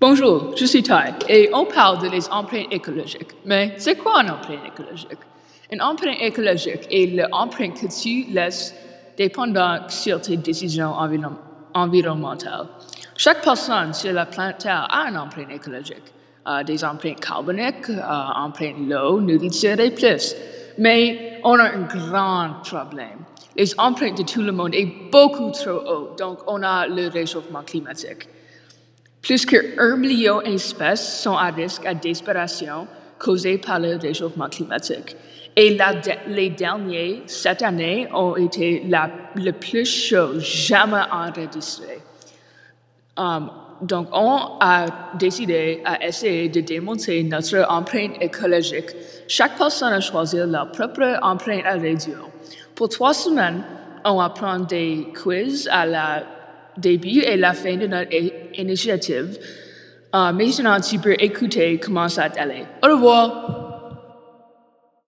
Bonjour, je suis Thai et on parle de les empreintes écologiques. Mais c'est quoi une empreinte écologique? Une empreinte écologique est l'empreinte que tu laisses dépendant sur tes décisions environ- environnementales. Chaque personne sur la planète a une empreinte écologique. Euh, des empreintes carboniques, euh, empreintes l'eau, nourriture et plus. Mais on a un grand problème. Les empreintes de tout le monde est beaucoup trop haut, donc on a le réchauffement climatique. Plus que 1 million d'espèces sont à risque à disparition causée par le réchauffement climatique. Et les derniers, cette année, ont été la, le plus chaud jamais enregistré. Um, donc, on a décidé à essayer de démonter notre empreinte écologique. Chaque personne a choisi leur propre empreinte à réduire. Pour trois semaines, on va prendre des quiz à la début et la fin de notre initiative. Euh, maintenant, tu peux écouter comment ça allait. Au revoir.